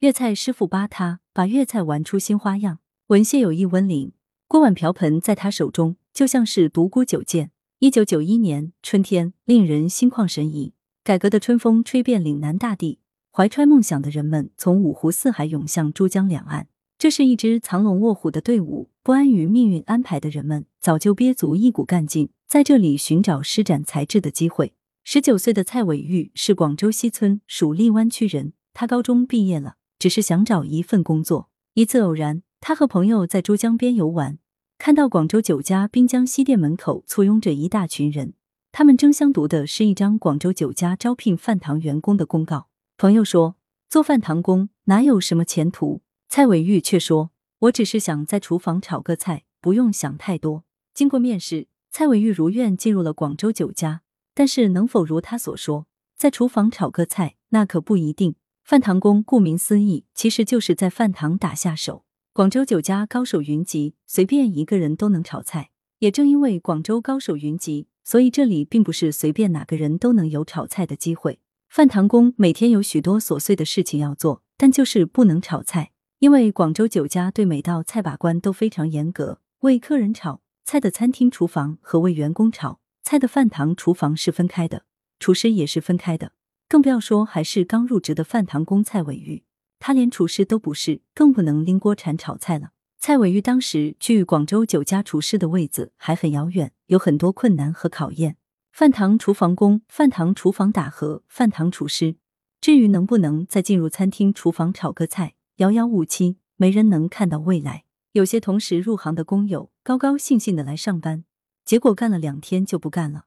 粤菜师傅扒他，把粤菜玩出新花样。文谢有意温岭，锅碗瓢盆在他手中就像是独孤九剑。一九九一年春天，令人心旷神怡。改革的春风吹遍岭南大地，怀揣梦想的人们从五湖四海涌向珠江两岸。这是一支藏龙卧虎的队伍，不安于命运安排的人们早就憋足一股干劲，在这里寻找施展才智的机会。十九岁的蔡伟玉是广州西村蜀荔湾区人，他高中毕业了。只是想找一份工作。一次偶然，他和朋友在珠江边游玩，看到广州酒家滨江西店门口簇拥着一大群人，他们争相读的是一张广州酒家招聘饭堂员工的公告。朋友说：“做饭堂工哪有什么前途？”蔡伟玉却说：“我只是想在厨房炒个菜，不用想太多。”经过面试，蔡伟玉如愿进入了广州酒家，但是能否如他所说，在厨房炒个菜，那可不一定。饭堂工顾名思义，其实就是在饭堂打下手。广州酒家高手云集，随便一个人都能炒菜。也正因为广州高手云集，所以这里并不是随便哪个人都能有炒菜的机会。饭堂工每天有许多琐碎的事情要做，但就是不能炒菜，因为广州酒家对每道菜把关都非常严格。为客人炒菜的餐厅厨房和为员工炒菜的饭堂厨房是分开的，厨师也是分开的。更不要说还是刚入职的饭堂工蔡伟玉，他连厨师都不是，更不能拎锅铲炒菜了。蔡伟玉当时距广州酒家厨师的位子还很遥远，有很多困难和考验。饭堂厨房工、饭堂厨房打荷、饭堂厨师，至于能不能再进入餐厅厨房炒个菜，遥遥无期，没人能看到未来。有些同时入行的工友高高兴兴的来上班，结果干了两天就不干了。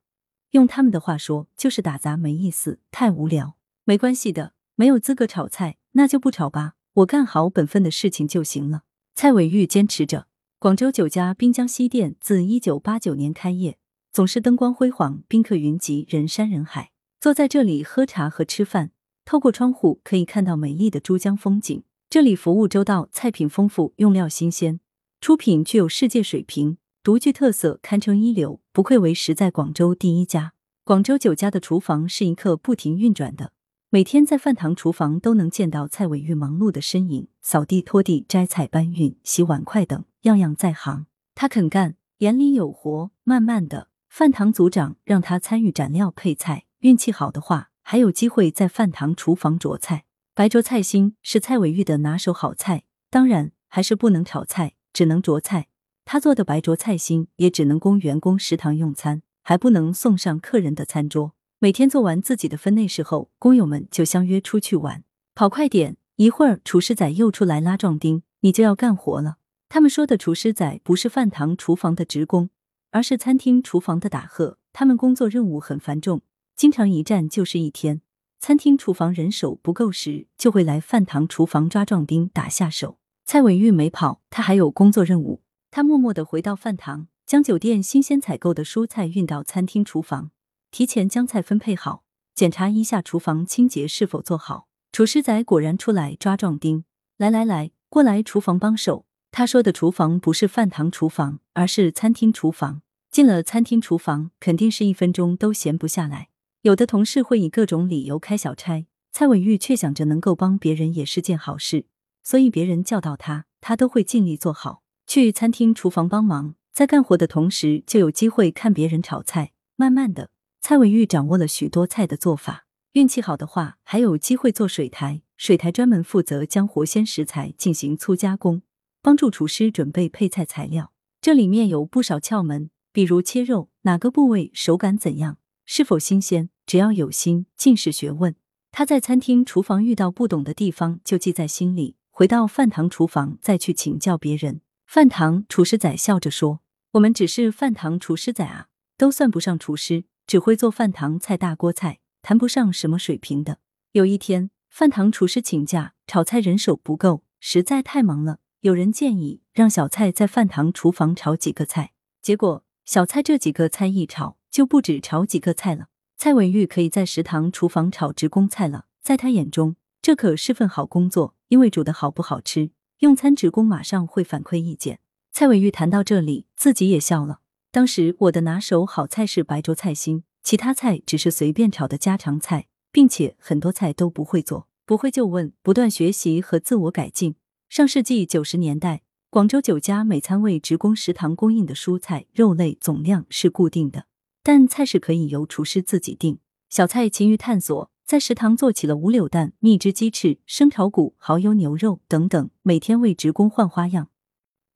用他们的话说，就是打杂没意思，太无聊。没关系的，没有资格炒菜，那就不炒吧，我干好本分的事情就行了。蔡伟玉坚持着。广州酒家滨江西店自一九八九年开业，总是灯光辉煌，宾客云集，人山人海。坐在这里喝茶和吃饭，透过窗户可以看到美丽的珠江风景。这里服务周到，菜品丰富，用料新鲜，出品具有世界水平。独具特色，堪称一流，不愧为实在广州第一家。广州酒家的厨房是一刻不停运转的，每天在饭堂厨房都能见到蔡伟玉忙碌的身影，扫地、拖地、摘菜、搬运、洗碗筷等，样样在行。他肯干，眼里有活。慢慢的，饭堂组长让他参与斩料、配菜，运气好的话，还有机会在饭堂厨房着菜。白灼菜心是蔡伟玉的拿手好菜，当然还是不能炒菜，只能着菜。他做的白灼菜心也只能供员工食堂用餐，还不能送上客人的餐桌。每天做完自己的分内事后，工友们就相约出去玩，跑快点，一会儿厨师仔又出来拉壮丁，你就要干活了。他们说的厨师仔不是饭堂厨房的职工，而是餐厅厨房的打荷。他们工作任务很繁重，经常一站就是一天。餐厅厨房人手不够时，就会来饭堂厨房抓壮丁打下手。蔡伟玉没跑，他还有工作任务。他默默地回到饭堂，将酒店新鲜采购的蔬菜运到餐厅厨房，提前将菜分配好，检查一下厨房清洁是否做好。厨师仔果然出来抓壮丁，来来来，过来厨房帮手。他说的厨房不是饭堂厨房，而是餐厅厨房。进了餐厅厨房，肯定是一分钟都闲不下来。有的同事会以各种理由开小差，蔡伟玉却想着能够帮别人也是件好事，所以别人叫到他，他都会尽力做好。去餐厅厨房帮忙，在干活的同时就有机会看别人炒菜。慢慢的，蔡伟玉掌握了许多菜的做法。运气好的话，还有机会做水台。水台专门负责将活鲜食材进行粗加工，帮助厨师准备配菜材料。这里面有不少窍门，比如切肉哪个部位手感怎样，是否新鲜，只要有心，尽是学问。他在餐厅厨房遇到不懂的地方就记在心里，回到饭堂厨房再去请教别人。饭堂厨师仔笑着说：“我们只是饭堂厨师仔啊，都算不上厨师，只会做饭堂菜大锅菜，谈不上什么水平的。”有一天，饭堂厨师请假，炒菜人手不够，实在太忙了。有人建议让小蔡在饭堂厨房炒几个菜，结果小蔡这几个菜一炒，就不止炒几个菜了。蔡伟玉可以在食堂厨房炒职工菜了，在他眼中，这可是份好工作，因为煮的好不好吃。用餐职工马上会反馈意见。蔡伟玉谈到这里，自己也笑了。当时我的拿手好菜是白灼菜心，其他菜只是随便炒的家常菜，并且很多菜都不会做。不会就问，不断学习和自我改进。上世纪九十年代，广州酒家每餐为职工食堂供应的蔬菜、肉类总量是固定的，但菜式可以由厨师自己定。小蔡勤于探索，在食堂做起了五柳蛋、蜜汁鸡翅、生炒骨、蚝油牛肉等等，每天为职工换花样。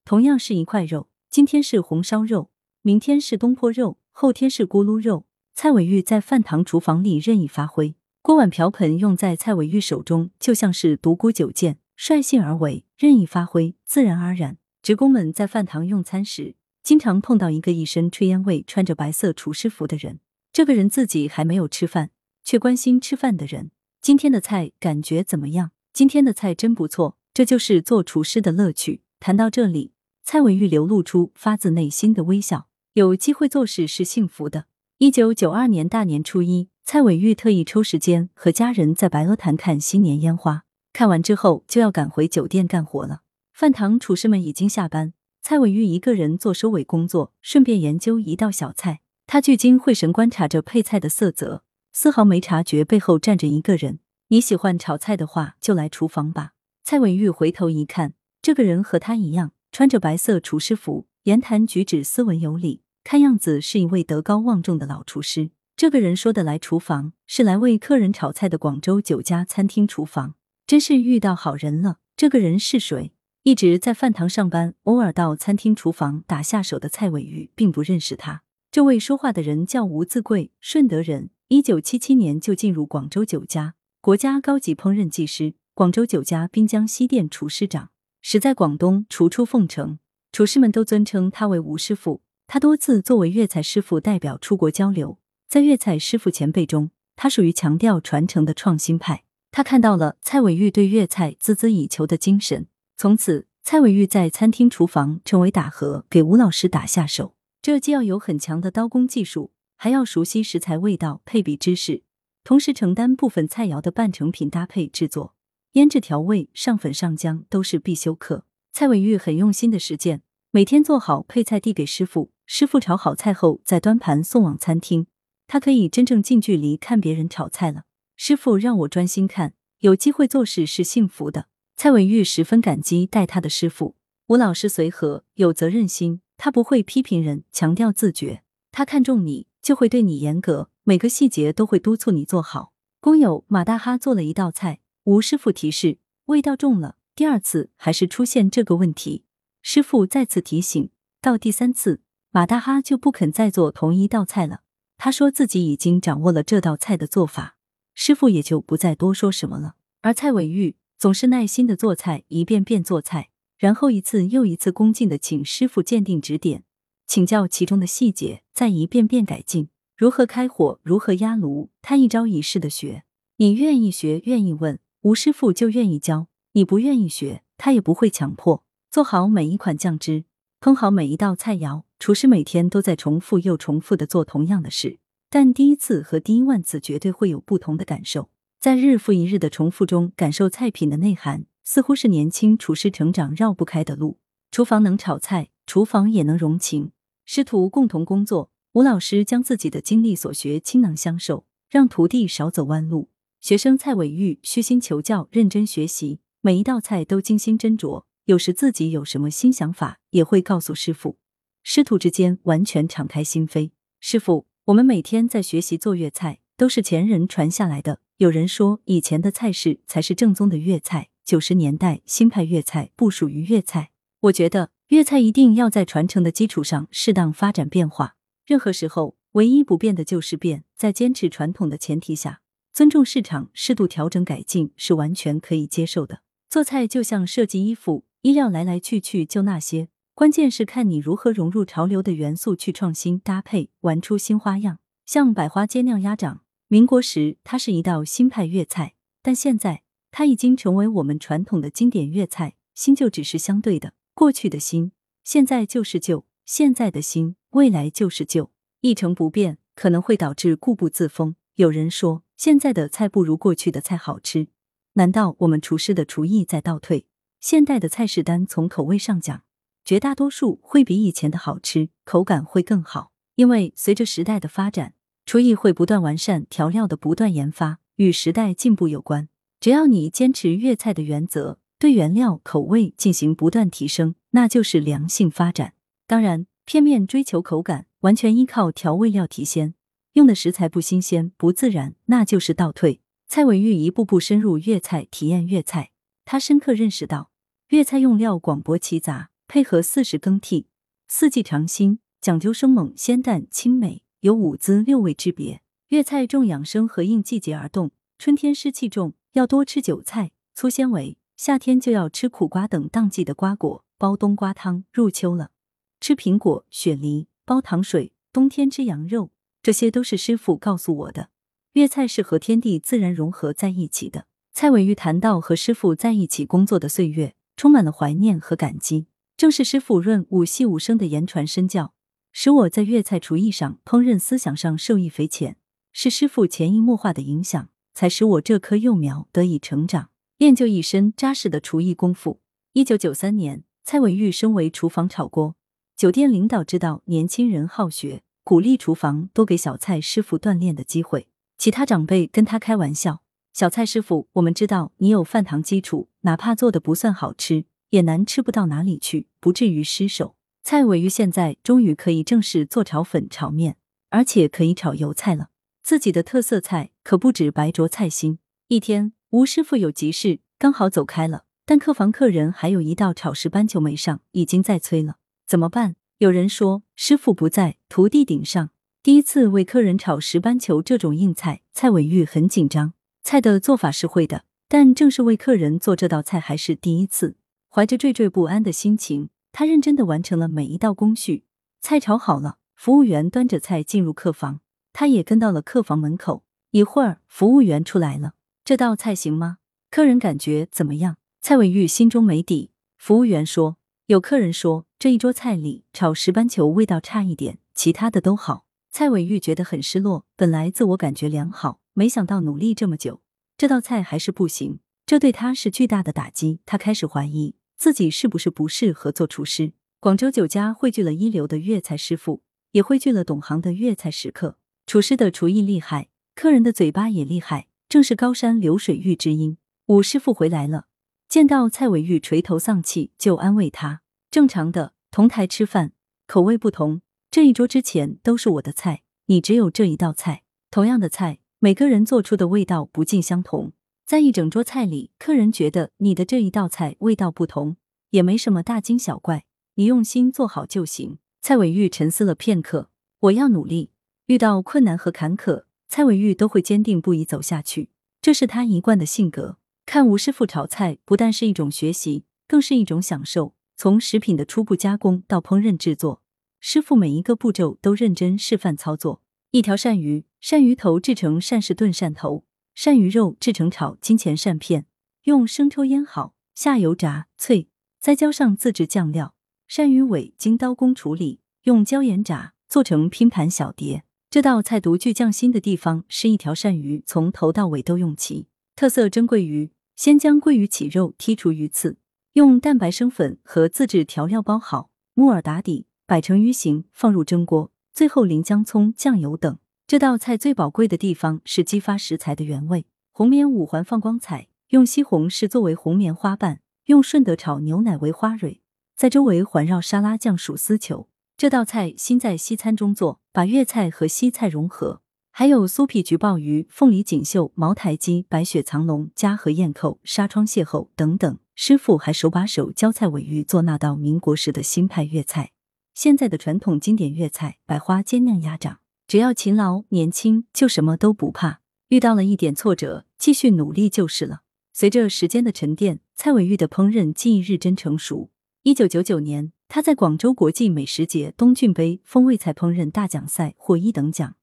同样是一块肉，今天是红烧肉，明天是东坡肉，后天是咕噜肉。蔡伟玉在饭堂厨房里任意发挥，锅碗瓢盆用在蔡伟玉手中，就像是独孤九剑。率性而为，任意发挥，自然而然。职工们在饭堂用餐时，经常碰到一个一身炊烟味、穿着白色厨师服的人。这个人自己还没有吃饭，却关心吃饭的人。今天的菜感觉怎么样？今天的菜真不错。这就是做厨师的乐趣。谈到这里，蔡伟玉流露出发自内心的微笑。有机会做事是幸福的。一九九二年大年初一，蔡伟玉特意抽时间和家人在白鹅潭看新年烟花。看完之后就要赶回酒店干活了。饭堂厨师们已经下班，蔡伟玉一个人做收尾工作，顺便研究一道小菜。他聚精会神观察着配菜的色泽，丝毫没察觉背后站着一个人。你喜欢炒菜的话，就来厨房吧。蔡伟玉回头一看，这个人和他一样，穿着白色厨师服，言谈举止斯文有礼，看样子是一位德高望重的老厨师。这个人说的来厨房，是来为客人炒菜的广州酒家餐厅厨房。真是遇到好人了。这个人是谁？一直在饭堂上班，偶尔到餐厅厨房打下手的蔡伟玉并不认识他。这位说话的人叫吴自贵，顺德人。一九七七年就进入广州酒家，国家高级烹饪技师，广州酒家滨江西店厨师长。时在广东厨出凤城，厨师们都尊称他为吴师傅。他多次作为粤菜师傅代表出国交流，在粤菜师傅前辈中，他属于强调传承的创新派。他看到了蔡伟玉对粤菜孜孜以求的精神，从此蔡伟玉在餐厅厨房成为打荷，给吴老师打下手。这既要有很强的刀工技术，还要熟悉食材味道、配比知识，同时承担部分菜肴的半成品搭配制作、腌制调味、上粉上浆都是必修课。蔡伟玉很用心的实践，每天做好配菜递给师傅，师傅炒好菜后再端盘送往餐厅，他可以真正近距离看别人炒菜了。师傅让我专心看，有机会做事是幸福的。蔡伟玉十分感激带他的师傅吴老师随和，有责任心。他不会批评人，强调自觉。他看重你，就会对你严格，每个细节都会督促你做好。工友马大哈做了一道菜，吴师傅提示味道重了，第二次还是出现这个问题，师傅再次提醒，到第三次，马大哈就不肯再做同一道菜了。他说自己已经掌握了这道菜的做法。师傅也就不再多说什么了，而蔡伟玉总是耐心的做菜，一遍遍做菜，然后一次又一次恭敬的请师傅鉴定指点，请教其中的细节，再一遍遍改进。如何开火，如何压炉，他一招一式的学。你愿意学，愿意问，吴师傅就愿意教；你不愿意学，他也不会强迫。做好每一款酱汁，烹好每一道菜肴，厨师每天都在重复又重复的做同样的事。但第一次和第一万次绝对会有不同的感受，在日复一日的重复中感受菜品的内涵，似乎是年轻厨师成长绕不开的路。厨房能炒菜，厨房也能融情。师徒共同工作，吴老师将自己的经历所学倾囊相授，让徒弟少走弯路。学生蔡伟玉虚心求教，认真学习，每一道菜都精心斟酌。有时自己有什么新想法，也会告诉师傅。师徒之间完全敞开心扉。师傅。我们每天在学习做粤菜，都是前人传下来的。有人说，以前的菜式才是正宗的粤菜。九十年代新派粤菜不属于粤菜。我觉得粤菜一定要在传承的基础上适当发展变化。任何时候，唯一不变的就是变。在坚持传统的前提下，尊重市场，适度调整改进是完全可以接受的。做菜就像设计衣服，衣料来来去去就那些。关键是看你如何融入潮流的元素去创新搭配，玩出新花样。像百花煎酿鸭掌，民国时它是一道新派粤菜，但现在它已经成为我们传统的经典粤菜。新旧只是相对的，过去的新，现在就是旧；现在的新，未来就是旧。一成不变可能会导致固步自封。有人说，现在的菜不如过去的菜好吃，难道我们厨师的厨艺在倒退？现代的菜式单从口味上讲。绝大多数会比以前的好吃，口感会更好。因为随着时代的发展，厨艺会不断完善，调料的不断研发与时代进步有关。只要你坚持粤菜的原则，对原料口味进行不断提升，那就是良性发展。当然，片面追求口感，完全依靠调味料提鲜，用的食材不新鲜、不自然，那就是倒退。蔡伟玉一步步深入粤菜，体验粤菜，他深刻认识到，粤菜用料广博齐杂，配合四时更替、四季尝新，讲究生猛、鲜淡、清美，有五滋六味之别。粤菜重养生和应季节而动，春天湿气重。要多吃韭菜、粗纤维；夏天就要吃苦瓜等当季的瓜果，煲冬瓜汤。入秋了，吃苹果、雪梨，煲糖水。冬天吃羊肉，这些都是师傅告诉我的。粤菜是和天地自然融合在一起的。蔡伟玉谈到和师傅在一起工作的岁月，充满了怀念和感激。正是师傅润物细无声的言传身教，使我在粤菜厨艺上、烹饪思想上受益匪浅。是师傅潜移默化的影响。才使我这棵幼苗得以成长，练就一身扎实的厨艺功夫。一九九三年，蔡伟玉升为厨房炒锅。酒店领导知道年轻人好学，鼓励厨房多给小蔡师傅锻炼的机会。其他长辈跟他开玩笑：“小蔡师傅，我们知道你有饭堂基础，哪怕做的不算好吃，也难吃不到哪里去，不至于失手。”蔡伟玉现在终于可以正式做炒粉、炒面，而且可以炒油菜了。自己的特色菜可不止白灼菜心。一天，吴师傅有急事，刚好走开了，但客房客人还有一道炒石斑球没上，已经在催了。怎么办？有人说师傅不在，徒弟顶上。第一次为客人炒石斑球这种硬菜，蔡伟玉很紧张。菜的做法是会的，但正是为客人做这道菜还是第一次。怀着惴惴不安的心情，他认真的完成了每一道工序。菜炒好了，服务员端着菜进入客房。他也跟到了客房门口，一会儿服务员出来了，这道菜行吗？客人感觉怎么样？蔡伟玉心中没底。服务员说：“有客人说这一桌菜里炒石斑球味道差一点，其他的都好。”蔡伟玉觉得很失落，本来自我感觉良好，没想到努力这么久，这道菜还是不行，这对他是巨大的打击。他开始怀疑自己是不是不适合做厨师。广州酒家汇聚了一流的粤菜师傅，也汇聚了懂行的粤菜食客。厨师的厨艺厉害，客人的嘴巴也厉害，正是高山流水遇知音。武师傅回来了，见到蔡伟玉垂头丧气，就安慰他：“正常的，同台吃饭，口味不同。这一桌之前都是我的菜，你只有这一道菜。同样的菜，每个人做出的味道不尽相同。在一整桌菜里，客人觉得你的这一道菜味道不同，也没什么大惊小怪，你用心做好就行。”蔡伟玉沉思了片刻：“我要努力。”遇到困难和坎坷，蔡伟玉都会坚定不移走下去，这是他一贯的性格。看吴师傅炒菜，不但是一种学习，更是一种享受。从食品的初步加工到烹饪制作，师傅每一个步骤都认真示范操作。一条鳝鱼，鳝鱼头制成鳝式炖鳝头，鳝鱼肉制成炒金钱鳝片，用生抽腌好，下油炸脆，再浇上自制酱料。鳝鱼尾经刀工处理，用椒盐炸，做成拼盘小碟。这道菜独具匠心的地方是一条鳝鱼从头到尾都用齐，特色蒸桂鱼，先将桂鱼起肉剔除鱼刺，用蛋白生粉和自制调料包好，木耳打底，摆成鱼形放入蒸锅，最后淋姜葱、酱油等。这道菜最宝贵的地方是激发食材的原味。红棉五环放光彩，用西红柿作为红棉花瓣，用顺德炒牛奶为花蕊，在周围环绕沙拉酱、薯丝球。这道菜新在西餐中做，把粤菜和西菜融合，还有酥皮焗鲍鱼、凤梨锦绣、茅台鸡、白雪藏龙、嘉禾燕扣、纱窗邂逅等等。师傅还手把手教蔡伟玉做那道民国时的新派粤菜。现在的传统经典粤菜，百花煎酿鸭掌，只要勤劳年轻，就什么都不怕。遇到了一点挫折，继续努力就是了。随着时间的沉淀，蔡伟玉的烹饪技艺日臻成熟。一九九九年。他在广州国际美食节东俊杯风味菜烹饪大奖赛获一等奖。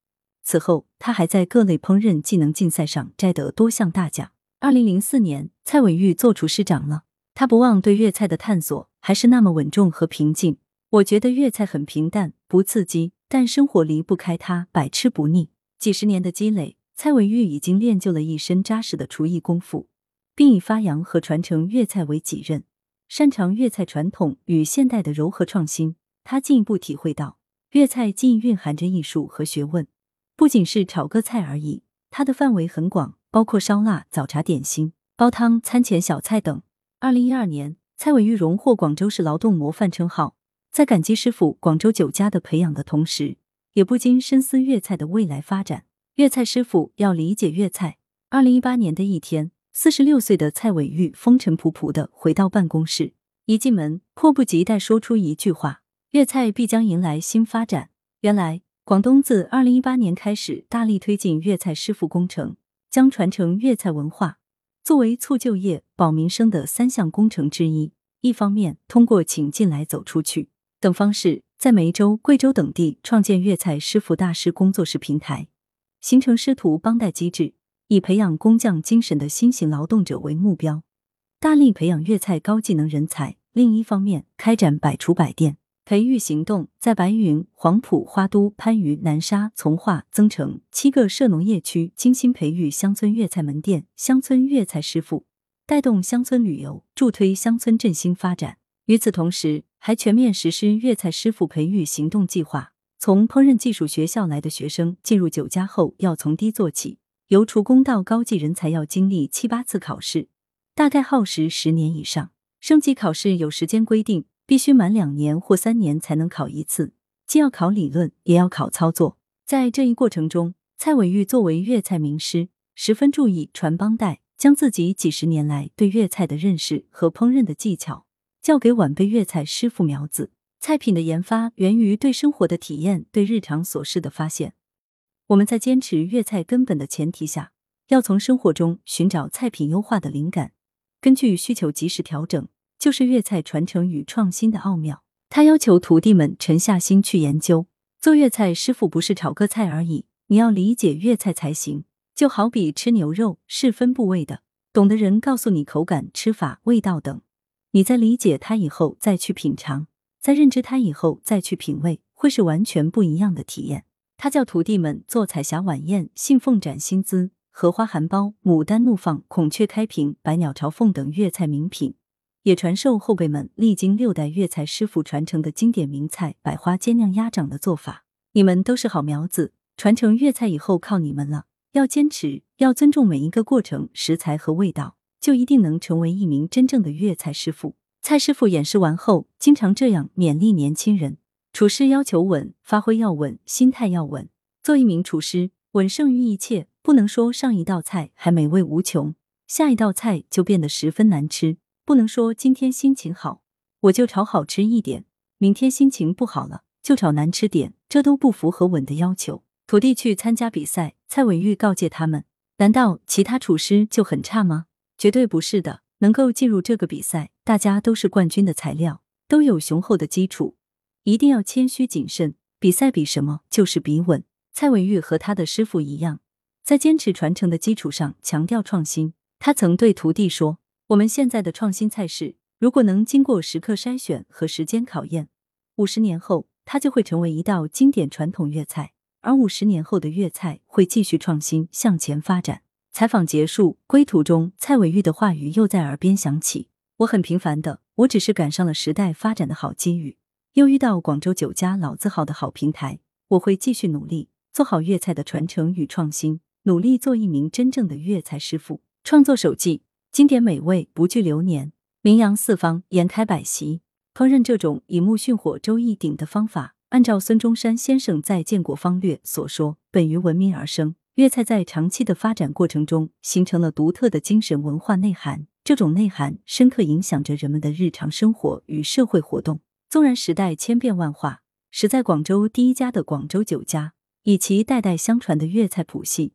此后，他还在各类烹饪技能竞赛上摘得多项大奖。二零零四年，蔡伟玉做厨师长了。他不忘对粤菜的探索，还是那么稳重和平静。我觉得粤菜很平淡，不刺激，但生活离不开它，百吃不腻。几十年的积累，蔡伟玉已经练就了一身扎实的厨艺功夫，并以发扬和传承粤菜为己任。擅长粤菜传统与现代的柔和创新，他进一步体会到粤菜既蕴含着艺术和学问，不仅是炒个菜而已。它的范围很广，包括烧腊、早茶、点心，煲汤、餐前小菜等。二零一二年，蔡伟玉荣获广州市劳动模范称号。在感激师傅广州酒家的培养的同时，也不禁深思粤菜的未来发展。粤菜师傅要理解粤菜。二零一八年的一天，四十六岁的蔡伟玉风尘仆仆的回到办公室，一进门迫不及待说出一句话：“粤菜必将迎来新发展。”原来，广东自二零一八年开始大力推进粤菜师傅工程，将传承粤菜文化作为促就业、保民生的三项工程之一。一方面，通过请进来、走出去。等方式，在梅州、贵州等地创建粤菜师傅大师工作室平台，形成师徒帮带机制，以培养工匠精神的新型劳动者为目标，大力培养粤菜高技能人才。另一方面，开展百厨百店培育行动，在白云、黄埔、花都、番禺、南沙、从化、增城七个涉农业区精心培育乡村粤菜门店、乡村粤菜师傅，带动乡村旅游，助推乡村振兴发展。与此同时，还全面实施粤菜师傅培育行动计划。从烹饪技术学校来的学生进入酒家后，要从低做起，由厨工到高级人才要经历七八次考试，大概耗时十年以上。升级考试有时间规定，必须满两年或三年才能考一次，既要考理论，也要考操作。在这一过程中，蔡伟玉作为粤菜名师，十分注意传帮带，将自己几十年来对粤菜的认识和烹饪的技巧。教给晚辈粤菜师傅苗子，菜品的研发源于对生活的体验，对日常琐事的发现。我们在坚持粤菜根本的前提下，要从生活中寻找菜品优化的灵感，根据需求及时调整，就是粤菜传承与创新的奥妙。他要求徒弟们沉下心去研究，做粤菜师傅不是炒个菜而已，你要理解粤菜才行。就好比吃牛肉是分部位的，懂的人告诉你口感、吃法、味道等。你在理解它以后再去品尝，在认知它以后再去品味，会是完全不一样的体验。他叫徒弟们做彩霞晚宴、信凤展新姿、荷花含苞、牡丹怒放、孔雀开屏、百鸟朝凤等粤菜名品，也传授后辈们历经六代粤菜师傅传承的经典名菜百花煎酿鸭掌的做法。你们都是好苗子，传承粤菜以后靠你们了。要坚持，要尊重每一个过程、食材和味道。就一定能成为一名真正的粤菜师傅。蔡师傅演示完后，经常这样勉励年轻人：厨师要求稳，发挥要稳，心态要稳。做一名厨师，稳胜于一切。不能说上一道菜还美味无穷，下一道菜就变得十分难吃。不能说今天心情好，我就炒好吃一点；明天心情不好了，就炒难吃点。这都不符合稳的要求。徒弟去参加比赛，蔡伟玉告诫他们：难道其他厨师就很差吗？绝对不是的，能够进入这个比赛，大家都是冠军的材料，都有雄厚的基础，一定要谦虚谨慎。比赛比什么？就是比稳。蔡伟玉和他的师傅一样，在坚持传承的基础上强调创新。他曾对徒弟说：“我们现在的创新菜式，如果能经过时刻筛选和时间考验，五十年后，它就会成为一道经典传统粤菜。而五十年后的粤菜会继续创新向前发展。”采访结束，归途中，蔡伟玉的话语又在耳边响起：“我很平凡的，我只是赶上了时代发展的好机遇，又遇到广州酒家老字号的好平台，我会继续努力，做好粤菜的传承与创新，努力做一名真正的粤菜师傅。创作手记：经典美味不惧流年，名扬四方，筵开百席。烹饪这种以木熏火、粥一鼎的方法，按照孙中山先生在《建国方略》所说，本于文明而生。”粤菜在长期的发展过程中，形成了独特的精神文化内涵。这种内涵深刻影响着人们的日常生活与社会活动。纵然时代千变万化，始在广州第一家的广州酒家，以其代代相传的粤菜谱系，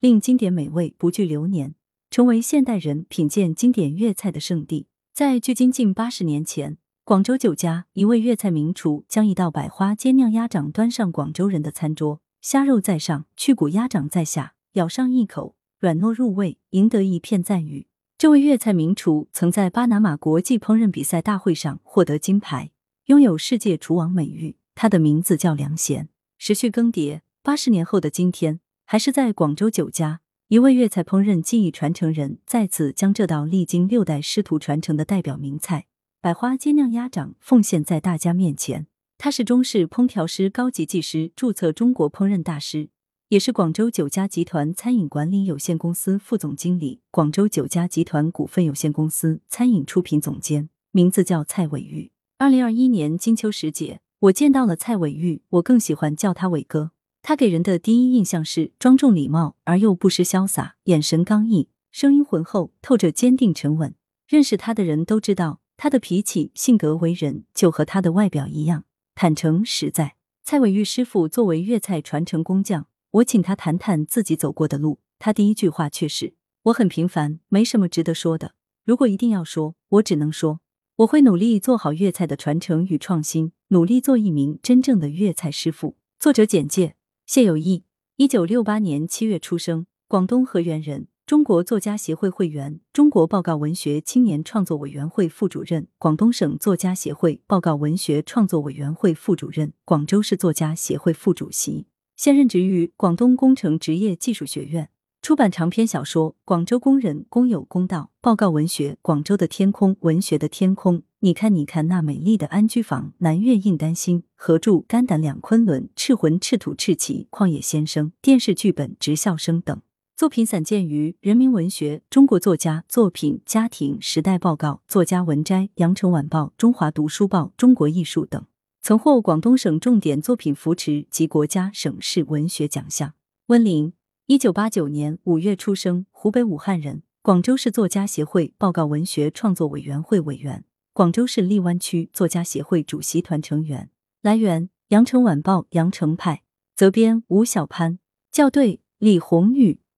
令经典美味不惧流年，成为现代人品鉴经典粤菜的圣地。在距今近八十年前，广州酒家一位粤菜名厨将一道百花煎酿鸭掌端上广州人的餐桌。虾肉在上，去骨鸭掌在下，咬上一口，软糯入味，赢得一片赞誉。这位粤菜名厨曾在巴拿马国际烹饪比赛大会上获得金牌，拥有世界厨王美誉。他的名字叫梁贤。时序更迭，八十年后的今天，还是在广州酒家，一位粤菜烹饪技艺传承人再次将这道历经六代师徒传承的代表名菜——百花煎酿鸭掌奉献在大家面前。他是中式烹调师、高级技师、注册中国烹饪大师，也是广州酒家集团餐饮管理有限公司副总经理、广州酒家集团股份有限公司餐饮出品总监，名字叫蔡伟玉。二零二一年金秋时节，我见到了蔡伟玉，我更喜欢叫他伟哥。他给人的第一印象是庄重礼貌而又不失潇洒，眼神刚毅，声音浑厚，透着坚定沉稳。认识他的人都知道，他的脾气、性格、为人就和他的外表一样，坦诚实在。蔡伟玉师傅作为粤菜传承工匠，我请他谈谈自己走过的路。他第一句话却是：“我很平凡，没什么值得说的。如果一定要说，我只能说，我会努力做好粤菜的传承与创新，努力做一名真正的粤菜师傅。”作者简介：谢有义，一九六八年七月出生，广东河源人。中国作家协会会员，中国报告文学青年创作委员会副主任，广东省作家协会报告文学创作委员会副主任，广州市作家协会副主席。现任职于广东工程职业技术学院，出版长篇小说《广州工人公有公道》，报告文学《广州的天空》，文学的天空。你看，你看那美丽的安居房，南岳印丹心，合著《肝胆两昆仑》，赤魂赤土赤旗，旷野先生，电视剧本《职校生》等。作品散见于《人民文学》《中国作家作品》《家庭》《时代报告》《作家文摘》《羊城晚报》《中华读书报》《中国艺术》等，曾获广东省重点作品扶持及国家、省市文学奖项。温玲，一九八九年五月出生，湖北武汉人，广州市作家协会报告文学创作委员会委员，广州市荔湾区作家协会主席团成员。来源：《羊城晚报》羊城派，责编：吴小潘，校对：李红玉。